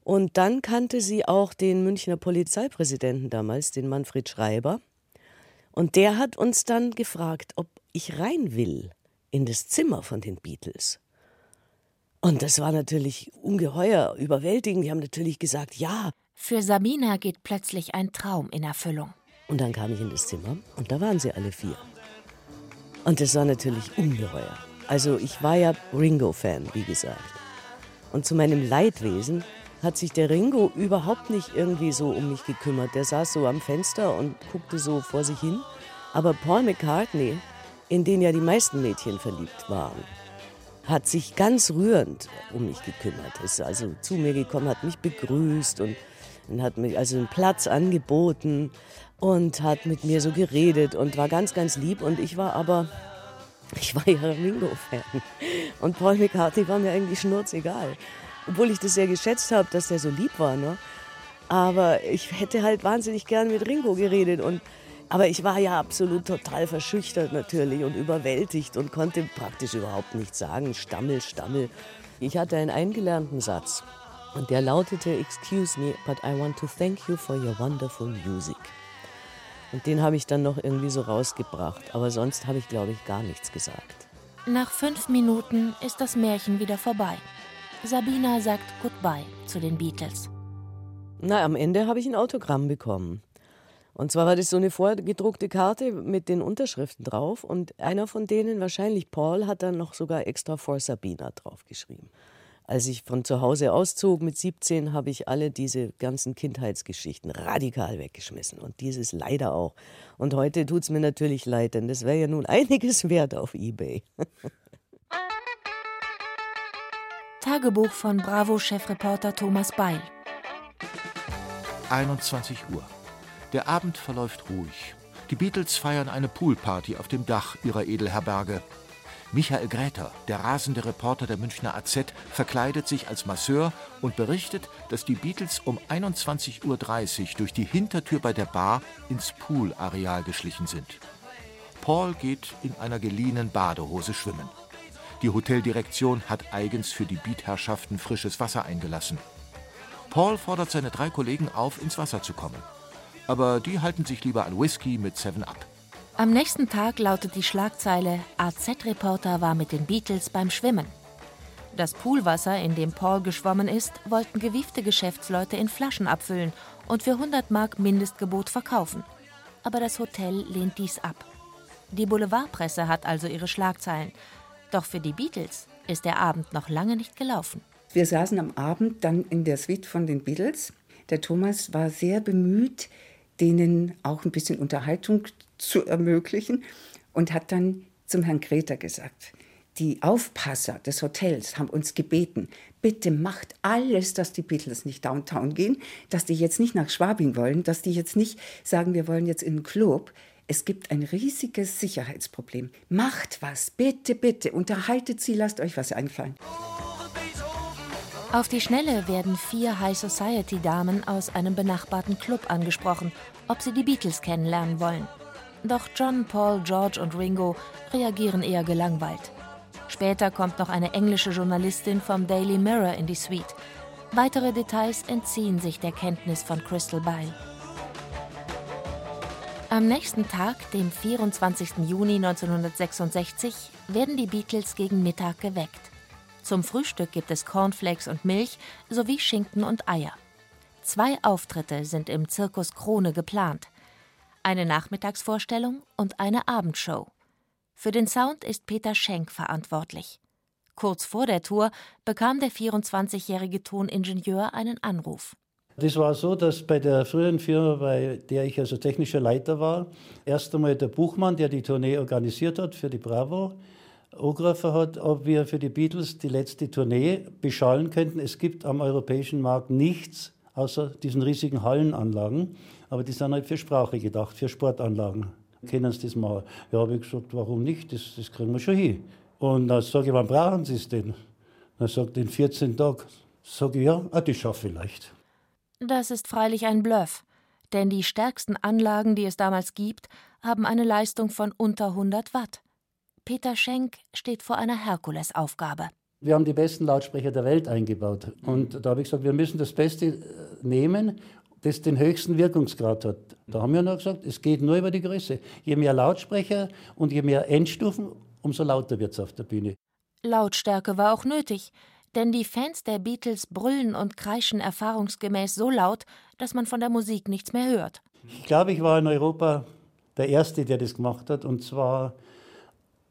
Und dann kannte sie auch den Münchner Polizeipräsidenten damals, den Manfred Schreiber. Und der hat uns dann gefragt, ob ich rein will in das Zimmer von den Beatles. Und das war natürlich ungeheuer überwältigend. Die haben natürlich gesagt, ja. Für Sabina geht plötzlich ein Traum in Erfüllung. Und dann kam ich in das Zimmer und da waren sie alle vier. Und das war natürlich ungeheuer. Also ich war ja Ringo-Fan, wie gesagt. Und zu meinem Leidwesen hat sich der Ringo überhaupt nicht irgendwie so um mich gekümmert. Der saß so am Fenster und guckte so vor sich hin. Aber Paul McCartney, in den ja die meisten Mädchen verliebt waren, hat sich ganz rührend um mich gekümmert. Ist also zu mir gekommen, hat mich begrüßt und, und hat mir also einen Platz angeboten und hat mit mir so geredet und war ganz, ganz lieb. Und ich war aber, ich war ja Ringo-Fan. Und Paul McCartney war mir eigentlich schnurzegal. Obwohl ich das sehr geschätzt habe, dass der so lieb war. Ne? Aber ich hätte halt wahnsinnig gern mit Ringo geredet. Und aber ich war ja absolut total verschüchtert natürlich und überwältigt und konnte praktisch überhaupt nichts sagen. Stammel, Stammel. Ich hatte einen eingelernten Satz und der lautete, Excuse me, but I want to thank you for your wonderful music. Und den habe ich dann noch irgendwie so rausgebracht. Aber sonst habe ich, glaube ich, gar nichts gesagt. Nach fünf Minuten ist das Märchen wieder vorbei. Sabina sagt Goodbye zu den Beatles. Na, am Ende habe ich ein Autogramm bekommen. Und zwar war das so eine vorgedruckte Karte mit den Unterschriften drauf und einer von denen, wahrscheinlich Paul, hat dann noch sogar extra vor Sabina draufgeschrieben. Als ich von zu Hause auszog mit 17, habe ich alle diese ganzen Kindheitsgeschichten radikal weggeschmissen und dieses leider auch. Und heute tut es mir natürlich leid, denn das wäre ja nun einiges wert auf eBay. Tagebuch von Bravo-Chefreporter Thomas Beil. 21 Uhr. Der Abend verläuft ruhig. Die Beatles feiern eine Poolparty auf dem Dach ihrer Edelherberge. Michael Gräter, der rasende Reporter der Münchner AZ, verkleidet sich als Masseur und berichtet, dass die Beatles um 21.30 Uhr durch die Hintertür bei der Bar ins Poolareal geschlichen sind. Paul geht in einer geliehenen Badehose schwimmen. Die Hoteldirektion hat eigens für die Beatherrschaften frisches Wasser eingelassen. Paul fordert seine drei Kollegen auf, ins Wasser zu kommen aber die halten sich lieber an Whisky mit 7-Up. Am nächsten Tag lautet die Schlagzeile: AZ-Reporter war mit den Beatles beim Schwimmen. Das Poolwasser, in dem Paul geschwommen ist, wollten gewiefte Geschäftsleute in Flaschen abfüllen und für 100 Mark Mindestgebot verkaufen. Aber das Hotel lehnt dies ab. Die Boulevardpresse hat also ihre Schlagzeilen. Doch für die Beatles ist der Abend noch lange nicht gelaufen. Wir saßen am Abend dann in der Suite von den Beatles. Der Thomas war sehr bemüht, denen auch ein bisschen Unterhaltung zu ermöglichen und hat dann zum Herrn Greta gesagt, die Aufpasser des Hotels haben uns gebeten, bitte macht alles, dass die Beatles nicht downtown gehen, dass die jetzt nicht nach Schwabing wollen, dass die jetzt nicht sagen, wir wollen jetzt in den Club. Es gibt ein riesiges Sicherheitsproblem. Macht was, bitte, bitte, unterhaltet sie, lasst euch was einfallen. Auf die Schnelle werden vier High Society Damen aus einem benachbarten Club angesprochen, ob sie die Beatles kennenlernen wollen. Doch John, Paul, George und Ringo reagieren eher gelangweilt. Später kommt noch eine englische Journalistin vom Daily Mirror in die Suite. Weitere Details entziehen sich der Kenntnis von Crystal Bile. Am nächsten Tag, dem 24. Juni 1966, werden die Beatles gegen Mittag geweckt. Zum Frühstück gibt es Cornflakes und Milch sowie Schinken und Eier. Zwei Auftritte sind im Zirkus Krone geplant. Eine Nachmittagsvorstellung und eine Abendshow. Für den Sound ist Peter Schenk verantwortlich. Kurz vor der Tour bekam der 24-jährige Toningenieur einen Anruf. Das war so, dass bei der früheren Firma, bei der ich also technischer Leiter war, erst einmal der Buchmann, der die Tournee organisiert hat für die Bravo, angerufen hat, ob wir für die Beatles die letzte Tournee beschallen könnten. Es gibt am europäischen Markt nichts außer diesen riesigen Hallenanlagen, aber die sind halt für Sprache gedacht, für Sportanlagen. Kennen Sie das mal? Ja, habe ich gesagt, warum nicht? Das, das kriegen wir schon hin. Und dann sage ich, wann brauchen Sie es denn? Dann sagt in 14 Tagen. Sage ich, ja, ah, das schaffe ich vielleicht. Das ist freilich ein Bluff, denn die stärksten Anlagen, die es damals gibt, haben eine Leistung von unter 100 Watt. Peter Schenk steht vor einer Herkulesaufgabe. Wir haben die besten Lautsprecher der Welt eingebaut. Und da habe ich gesagt, wir müssen das Beste äh, nehmen, das den höchsten Wirkungsgrad hat. Da haben wir noch gesagt, es geht nur über die Größe. Je mehr Lautsprecher und je mehr Endstufen, umso lauter wird es auf der Bühne. Lautstärke war auch nötig, denn die Fans der Beatles brüllen und kreischen erfahrungsgemäß so laut, dass man von der Musik nichts mehr hört. Ich glaube, ich war in Europa der Erste, der das gemacht hat, und zwar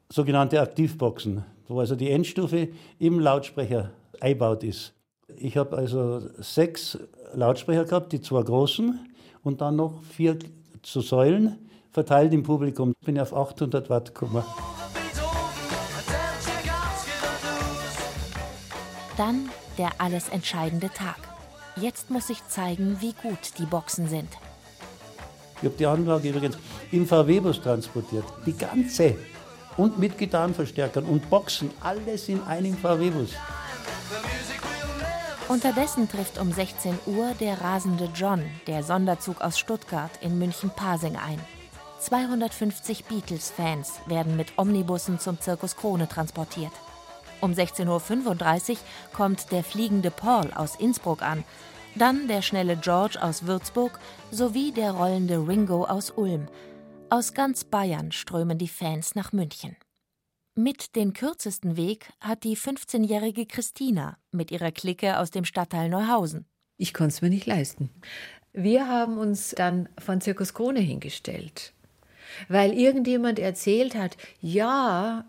sogenannte Aktivboxen, wo also die Endstufe im Lautsprecher eingebaut ist. Ich habe also sechs Lautsprecher gehabt, die zwei großen und dann noch vier zu Säulen verteilt im Publikum. Bin auf 800 Watt gekommen. Dann der alles entscheidende Tag. Jetzt muss ich zeigen, wie gut die Boxen sind. Ich habe die Anlage übrigens im VW-Bus transportiert. Die ganze. Und mit Gitarrenverstärkern und Boxen. Alles in einem VW-Bus. Unterdessen trifft um 16 Uhr der rasende John, der Sonderzug aus Stuttgart, in München-Pasing ein. 250 Beatles-Fans werden mit Omnibussen zum Zirkus Krone transportiert. Um 16.35 Uhr kommt der fliegende Paul aus Innsbruck an, dann der schnelle George aus Würzburg sowie der rollende Ringo aus Ulm. Aus ganz Bayern strömen die Fans nach München. Mit den kürzesten Weg hat die 15-jährige Christina mit ihrer Clique aus dem Stadtteil Neuhausen. Ich konnte es mir nicht leisten. Wir haben uns dann von Zirkus Krone hingestellt, weil irgendjemand erzählt hat, ja,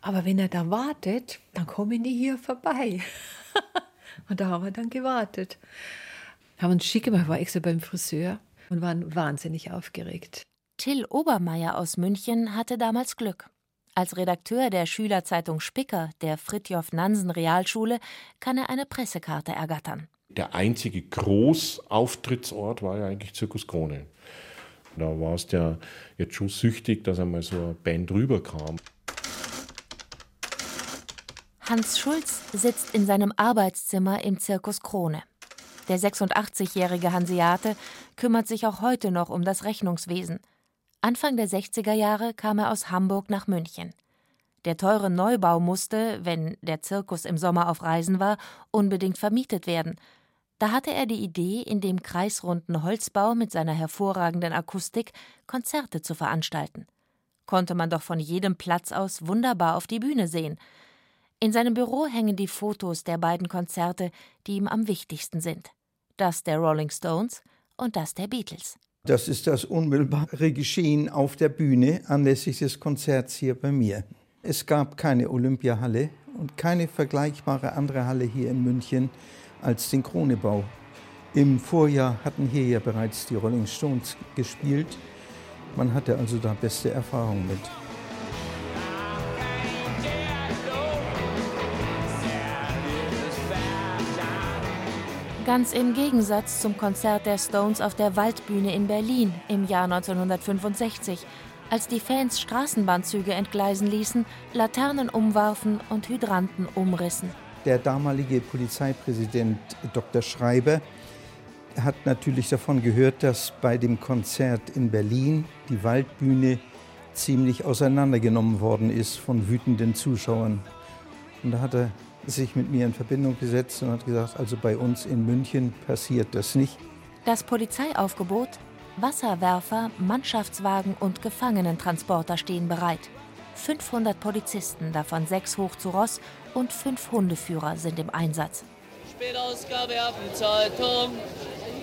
aber wenn er da wartet, dann kommen die hier vorbei. und da haben wir dann gewartet. Haben uns schick gemacht, war extra beim Friseur und waren wahnsinnig aufgeregt. Till Obermeier aus München hatte damals Glück. Als Redakteur der Schülerzeitung Spicker der Fritjof Nansen Realschule kann er eine Pressekarte ergattern. Der einzige Großauftrittsort war ja eigentlich Zirkus Krone. Da war es ja jetzt schon süchtig, dass einmal so eine Band rüberkam. Hans Schulz sitzt in seinem Arbeitszimmer im Zirkus Krone. Der 86-jährige Hanseate kümmert sich auch heute noch um das Rechnungswesen. Anfang der 60er Jahre kam er aus Hamburg nach München. Der teure Neubau musste, wenn der Zirkus im Sommer auf Reisen war, unbedingt vermietet werden. Da hatte er die Idee, in dem kreisrunden Holzbau mit seiner hervorragenden Akustik Konzerte zu veranstalten. Konnte man doch von jedem Platz aus wunderbar auf die Bühne sehen – in seinem Büro hängen die Fotos der beiden Konzerte, die ihm am wichtigsten sind. Das der Rolling Stones und das der Beatles. Das ist das unmittelbare Geschehen auf der Bühne anlässlich des Konzerts hier bei mir. Es gab keine Olympiahalle und keine vergleichbare andere Halle hier in München als den Kronebau. Im Vorjahr hatten hier ja bereits die Rolling Stones gespielt. Man hatte also da beste Erfahrungen mit. Ganz im Gegensatz zum Konzert der Stones auf der Waldbühne in Berlin im Jahr 1965, als die Fans Straßenbahnzüge entgleisen ließen, Laternen umwarfen und Hydranten umrissen. Der damalige Polizeipräsident Dr. Schreiber hat natürlich davon gehört, dass bei dem Konzert in Berlin die Waldbühne ziemlich auseinandergenommen worden ist von wütenden Zuschauern. Und da hat er sich mit mir in Verbindung gesetzt und hat gesagt, also bei uns in München passiert das nicht. Das Polizeiaufgebot, Wasserwerfer, Mannschaftswagen und Gefangenentransporter stehen bereit. 500 Polizisten, davon sechs hoch zu Ross und fünf Hundeführer sind im Einsatz. Spätausgabe Affenzeitung,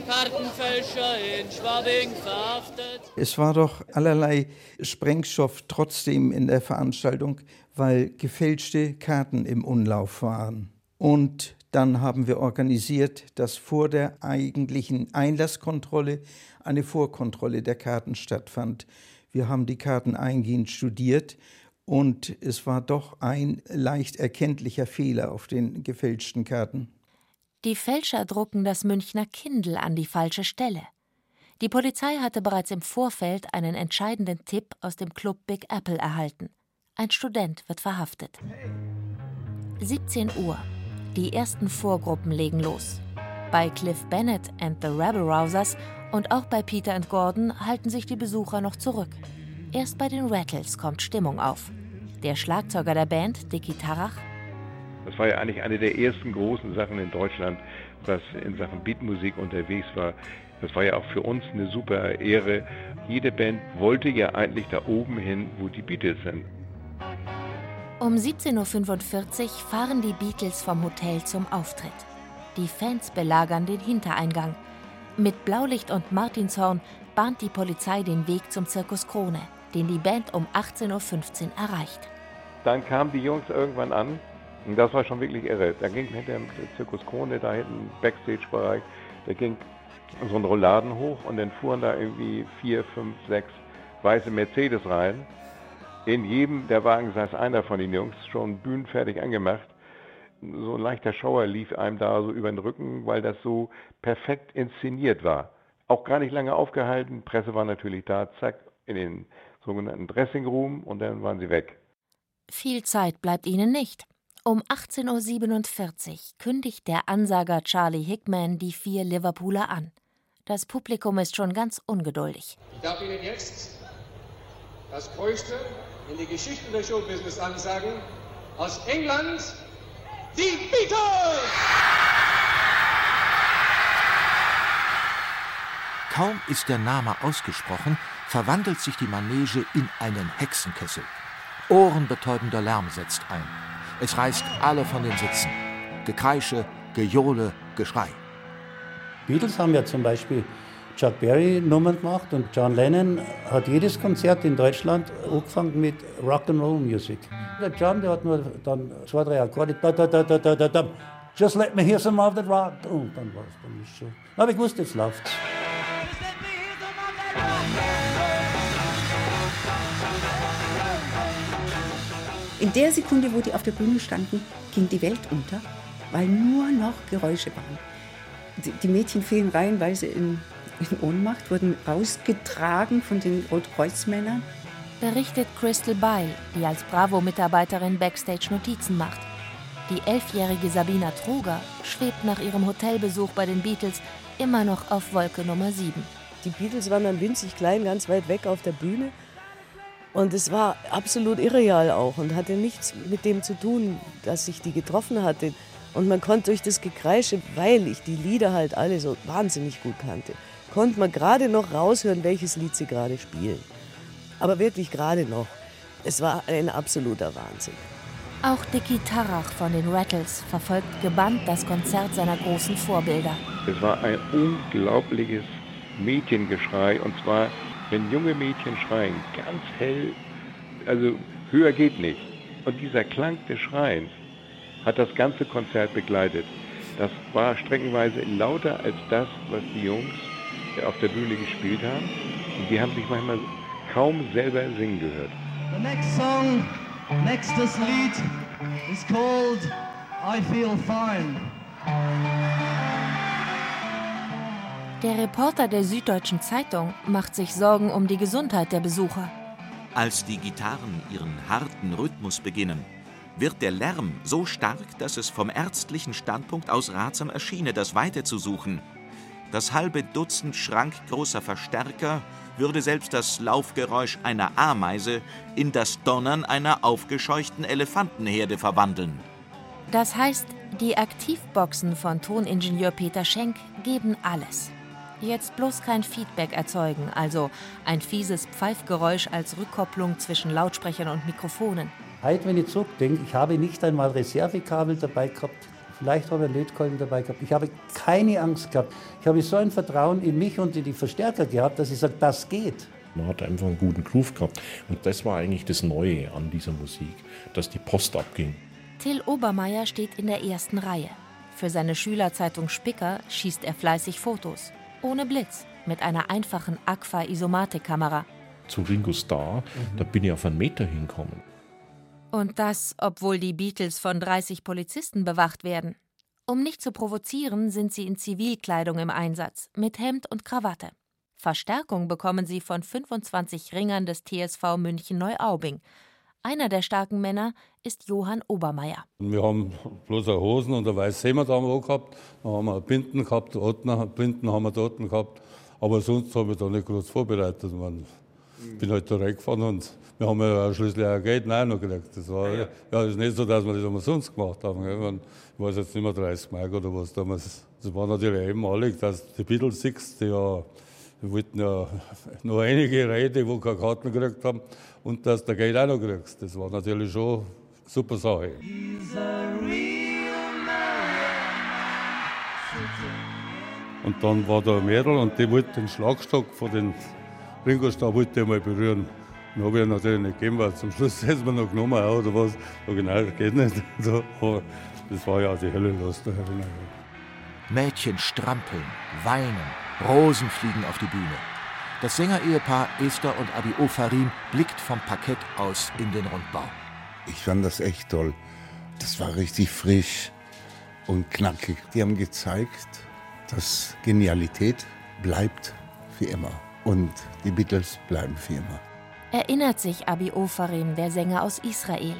Kartenfälscher in Schwabing verhaftet. Es war doch allerlei Sprengstoff trotzdem in der Veranstaltung, weil gefälschte Karten im Umlauf waren. Und dann haben wir organisiert, dass vor der eigentlichen Einlasskontrolle eine Vorkontrolle der Karten stattfand. Wir haben die Karten eingehend studiert und es war doch ein leicht erkenntlicher Fehler auf den gefälschten Karten. Die Fälscher drucken das Münchner Kindl an die falsche Stelle. Die Polizei hatte bereits im Vorfeld einen entscheidenden Tipp aus dem Club Big Apple erhalten. Ein Student wird verhaftet. 17 Uhr. Die ersten Vorgruppen legen los. Bei Cliff Bennett and the Rebel Rousers und auch bei Peter and Gordon halten sich die Besucher noch zurück. Erst bei den Rattles kommt Stimmung auf. Der Schlagzeuger der Band, Dicky Tarach, das war ja eigentlich eine der ersten großen Sachen in Deutschland, was in Sachen Beatmusik unterwegs war. Das war ja auch für uns eine super Ehre. Jede Band wollte ja eigentlich da oben hin, wo die Beatles sind. Um 17.45 Uhr fahren die Beatles vom Hotel zum Auftritt. Die Fans belagern den Hintereingang. Mit Blaulicht und Martinshorn bahnt die Polizei den Weg zum Zirkus Krone, den die Band um 18.15 Uhr erreicht. Dann kamen die Jungs irgendwann an und das war schon wirklich irre. Da ging hinter dem Zirkus Krone, da hinten Backstage-Bereich, da ging so ein Rolladen hoch und dann fuhren da irgendwie vier, fünf, sechs weiße Mercedes rein. In jedem der Wagen saß einer von den Jungs, schon bühnenfertig angemacht. So ein leichter Schauer lief einem da so über den Rücken, weil das so perfekt inszeniert war. Auch gar nicht lange aufgehalten, Presse war natürlich da, zack, in den sogenannten Dressing Room und dann waren sie weg. Viel Zeit bleibt ihnen nicht. Um 18.47 Uhr kündigt der Ansager Charlie Hickman die vier Liverpooler an. Das Publikum ist schon ganz ungeduldig. Ich darf Ihnen jetzt das Größte in die Geschichte des Showbusiness ansagen. Aus England, die Beatles! Kaum ist der Name ausgesprochen, verwandelt sich die Manege in einen Hexenkessel. Ohrenbetäubender Lärm setzt ein. Es reißt alle von den Sitzen. Gekreische, Gejohle, Geschrei. Beatles haben ja zum Beispiel Chuck Berry Nummern gemacht und John Lennon hat jedes Konzert in Deutschland angefangen mit Rock'n'Roll Music. Der John, der hat nur dann zwei, drei Akkorde. Da, da, da, da, da, da. Just let me hear some of that rock. Und dann war es dann nicht schon. Habe ich gewusst, jetzt läuft's. In der Sekunde, wo die auf der Bühne standen, ging die Welt unter, weil nur noch Geräusche waren. Die, die Mädchen fielen reihenweise in, in Ohnmacht, wurden rausgetragen von den Rotkreuzmännern. Berichtet Crystal Byle, die als Bravo-Mitarbeiterin Backstage Notizen macht. Die elfjährige Sabina Truger schwebt nach ihrem Hotelbesuch bei den Beatles immer noch auf Wolke Nummer 7. Die Beatles waren dann winzig klein, ganz weit weg auf der Bühne. Und es war absolut irreal auch und hatte nichts mit dem zu tun, dass ich die getroffen hatte. Und man konnte durch das Gekreische, weil ich die Lieder halt alle so wahnsinnig gut kannte, konnte man gerade noch raushören, welches Lied sie gerade spielen. Aber wirklich gerade noch. Es war ein absoluter Wahnsinn. Auch Dicky Tarach von den Rattles verfolgt gebannt das Konzert seiner großen Vorbilder. Es war ein unglaubliches Mädchengeschrei und zwar wenn junge Mädchen schreien, ganz hell, also höher geht nicht. Und dieser Klang des Schreins hat das ganze Konzert begleitet. Das war streckenweise lauter als das, was die Jungs auf der Bühne gespielt haben. Und die haben sich manchmal kaum selber singen gehört. The next song, nächstes Lied is called I Feel Fine. Der Reporter der Süddeutschen Zeitung macht sich Sorgen um die Gesundheit der Besucher. Als die Gitarren ihren harten Rhythmus beginnen, wird der Lärm so stark, dass es vom ärztlichen Standpunkt aus ratsam erschiene, das Weite zu suchen. Das halbe Dutzend schrankgroßer Verstärker würde selbst das Laufgeräusch einer Ameise in das Donnern einer aufgescheuchten Elefantenherde verwandeln. Das heißt, die Aktivboxen von Toningenieur Peter Schenk geben alles. Jetzt bloß kein Feedback erzeugen, also ein fieses Pfeifgeräusch als Rückkopplung zwischen Lautsprechern und Mikrofonen. Heute, wenn ich zurückdenke, ich habe nicht einmal Reservekabel dabei gehabt. Vielleicht habe ich einen Lötkolben dabei gehabt. Ich habe keine Angst gehabt. Ich habe so ein Vertrauen in mich und in die Verstärker gehabt, dass ich sage, das geht. Man hat einfach einen guten Groove gehabt. Und das war eigentlich das Neue an dieser Musik, dass die Post abging. Till Obermeier steht in der ersten Reihe. Für seine Schülerzeitung Spicker schießt er fleißig Fotos. Ohne Blitz, mit einer einfachen Aqua-Isomatic-Kamera. Zu Ringo Starr, mhm. da bin ich auf einen Meter hingekommen. Und das, obwohl die Beatles von 30 Polizisten bewacht werden. Um nicht zu provozieren, sind sie in Zivilkleidung im Einsatz, mit Hemd und Krawatte. Verstärkung bekommen sie von 25 Ringern des TSV München Neuaubing. Einer der starken Männer ist Johann Obermeier. Wir haben bloß eine Hosen und ein weißes Hemd haben gehabt. Dann haben wir Binden gehabt, Binden haben wir dort gehabt. Aber sonst habe ich da nicht groß vorbereitet. Ich bin halt da reingefahren und wir haben ja schließlich auch Geld auch noch gekriegt. Das war ja, ja ist nicht so, dass wir das umsonst gemacht haben. Ich weiß jetzt nicht mehr 30 Mark oder was damals. Das war natürlich einmalig, dass die Beatles Six, die ja, wir wollten ja noch einige Räte, die keine Karten gekriegt haben, und dass du Geld auch noch kriegst. Das war natürlich schon eine super Sache. Und dann war da ein Mädel und die wollte den Schlagstock von den Ringo Starr wollte mal berühren. Dann habe ich natürlich nicht gegeben, weil zum Schluss ist man noch genommen oder was. Ja, genau, das geht nicht. das war ja die Hölle los Mädchen strampeln, weinen, Rosen fliegen auf die Bühne. Das Sängerehepaar Esther und Abi Ofarim blickt vom Parkett aus in den Rundbau. Ich fand das echt toll. Das war richtig frisch und knackig. Die haben gezeigt, dass Genialität bleibt für immer. Und die Beatles bleiben für immer erinnert sich Abi Ofarim, der Sänger aus Israel.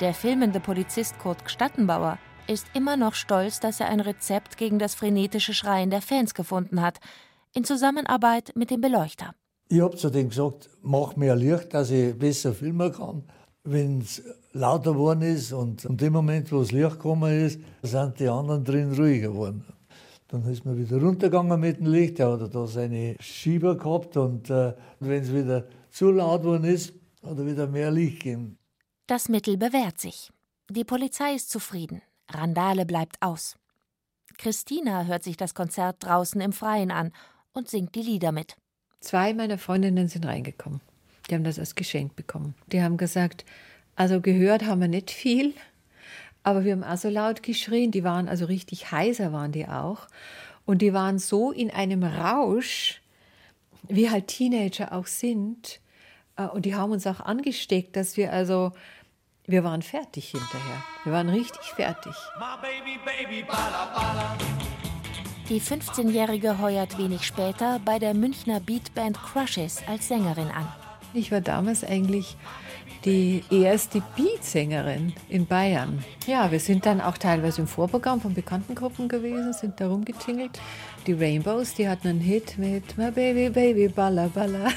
Der filmende Polizist Kurt Gstattenbauer ist immer noch stolz, dass er ein Rezept gegen das frenetische Schreien der Fans gefunden hat, in Zusammenarbeit mit dem Beleuchter. Ich habe zu dem gesagt, mach mehr Licht, dass ich besser filmen kann. Wenn es lauter geworden ist und in dem Moment, wo das Licht gekommen ist, sind die anderen drin ruhiger geworden. Dann ist man wieder runtergegangen mit dem Licht. Er hat da seine Schieber gehabt und äh, wenn es wieder zu laut worden ist, hat er wieder mehr Licht gegeben. Das Mittel bewährt sich. Die Polizei ist zufrieden. Randale bleibt aus. Christina hört sich das Konzert draußen im Freien an und singt die Lieder mit. Zwei meiner Freundinnen sind reingekommen. Die haben das als Geschenk bekommen. Die haben gesagt, also gehört haben wir nicht viel, aber wir haben auch so laut geschrien. Die waren also richtig heiser, waren die auch. Und die waren so in einem Rausch, wie halt Teenager auch sind. Äh, und die haben uns auch angesteckt, dass wir also, wir waren fertig hinterher. Wir waren richtig fertig. Die 15-Jährige heuert wenig später bei der Münchner Beatband Crushes als Sängerin an. Ich war damals eigentlich die erste Beatsängerin in Bayern. Ja, wir sind dann auch teilweise im Vorprogramm von bekannten Gruppen gewesen, sind da rumgetingelt. Die Rainbows, die hatten einen Hit mit My Baby, Baby, Balla, Balla.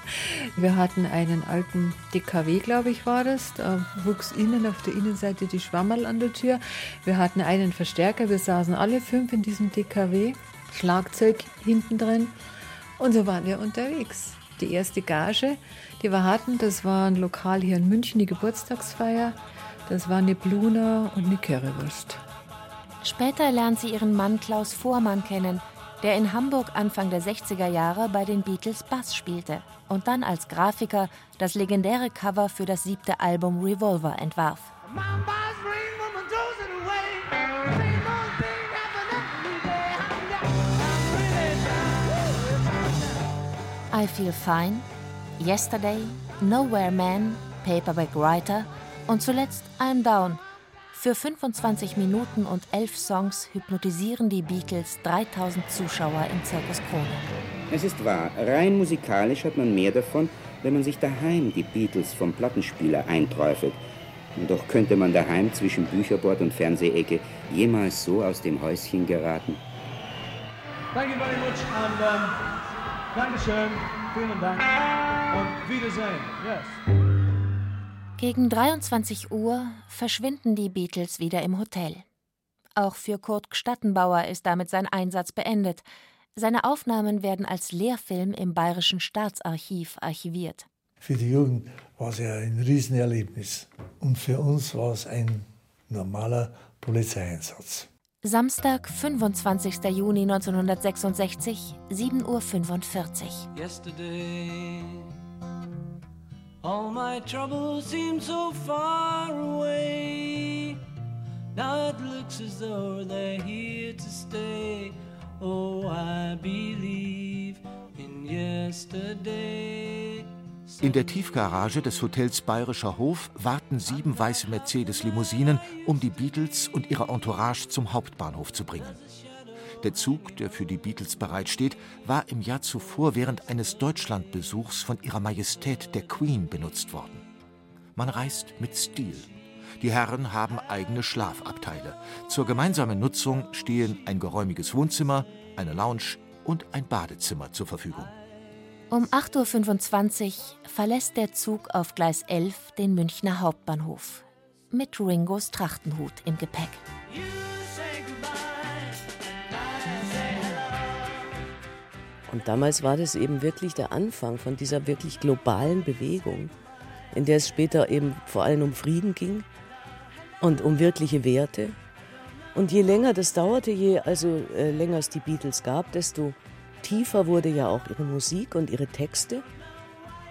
Wir hatten einen alten DKW, glaube ich, war das. Da wuchs innen auf der Innenseite die Schwammerl an der Tür. Wir hatten einen Verstärker, wir saßen alle fünf in diesem DKW. Schlagzeug hinten drin. Und so waren wir unterwegs. Die erste Gage, die wir hatten, das war ein Lokal hier in München, die Geburtstagsfeier. Das war eine Bluna und eine Currywurst. Später lernt sie ihren Mann Klaus Vormann kennen, der in Hamburg Anfang der 60er Jahre bei den Beatles Bass spielte und dann als Grafiker das legendäre Cover für das siebte Album Revolver entwarf. I Feel Fine, Yesterday, Nowhere Man, Paperback Writer und zuletzt I'm Down. Für 25 Minuten und 11 Songs hypnotisieren die Beatles 3000 Zuschauer im Zirkus Krone. Es ist wahr, rein musikalisch hat man mehr davon, wenn man sich daheim die Beatles vom Plattenspieler einträufelt. Und doch könnte man daheim zwischen Bücherbord und Fernsehecke jemals so aus dem Häuschen geraten. Thank you very much and um, Dankeschön, vielen Dank und Wiedersehen. Yes. Gegen 23 Uhr verschwinden die Beatles wieder im Hotel. Auch für Kurt Gstattenbauer ist damit sein Einsatz beendet. Seine Aufnahmen werden als Lehrfilm im Bayerischen Staatsarchiv archiviert. Für die Jugend war es ja ein Riesenerlebnis. Und für uns war es ein normaler Polizeieinsatz. Samstag, 25. Juni 1966, 7.45 Uhr. Yesterday, all my troubles seem so far away. Now it looks as though they're here to stay. Oh, I believe in yesterday. In der Tiefgarage des Hotels Bayerischer Hof warten sieben weiße Mercedes-Limousinen, um die Beatles und ihre Entourage zum Hauptbahnhof zu bringen. Der Zug, der für die Beatles bereitsteht, war im Jahr zuvor während eines Deutschlandbesuchs von ihrer Majestät der Queen benutzt worden. Man reist mit Stil. Die Herren haben eigene Schlafabteile. Zur gemeinsamen Nutzung stehen ein geräumiges Wohnzimmer, eine Lounge und ein Badezimmer zur Verfügung. Um 8.25 Uhr verlässt der Zug auf Gleis 11 den Münchner Hauptbahnhof. Mit Ringos Trachtenhut im Gepäck. Und damals war das eben wirklich der Anfang von dieser wirklich globalen Bewegung, in der es später eben vor allem um Frieden ging und um wirkliche Werte. Und je länger das dauerte, je also äh, länger es die Beatles gab, desto tiefer wurde ja auch ihre Musik und ihre Texte.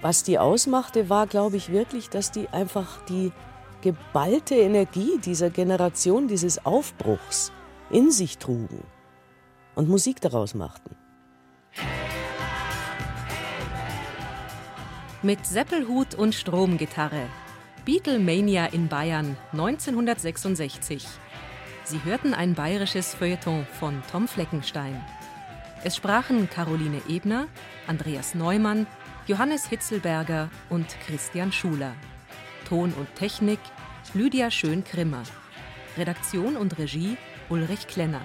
Was die ausmachte, war, glaube ich, wirklich, dass die einfach die geballte Energie dieser Generation, dieses Aufbruchs in sich trugen und Musik daraus machten. Mit Seppelhut und Stromgitarre. Beatlemania in Bayern 1966. Sie hörten ein bayerisches Feuilleton von Tom Fleckenstein. Es sprachen Caroline Ebner, Andreas Neumann, Johannes Hitzelberger und Christian Schuler. Ton und Technik Lydia Schön-Grimmer. Redaktion und Regie Ulrich Klenner.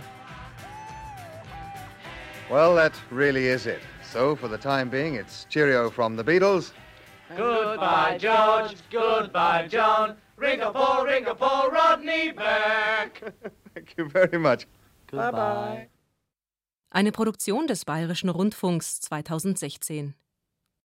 Well, that really is it. So, for the time being, it's cheerio from the Beatles. Goodbye, George. Goodbye, John. Ring a ball, ring a ball, Rodney back. Thank you very much. Bye bye. Eine Produktion des Bayerischen Rundfunks 2016.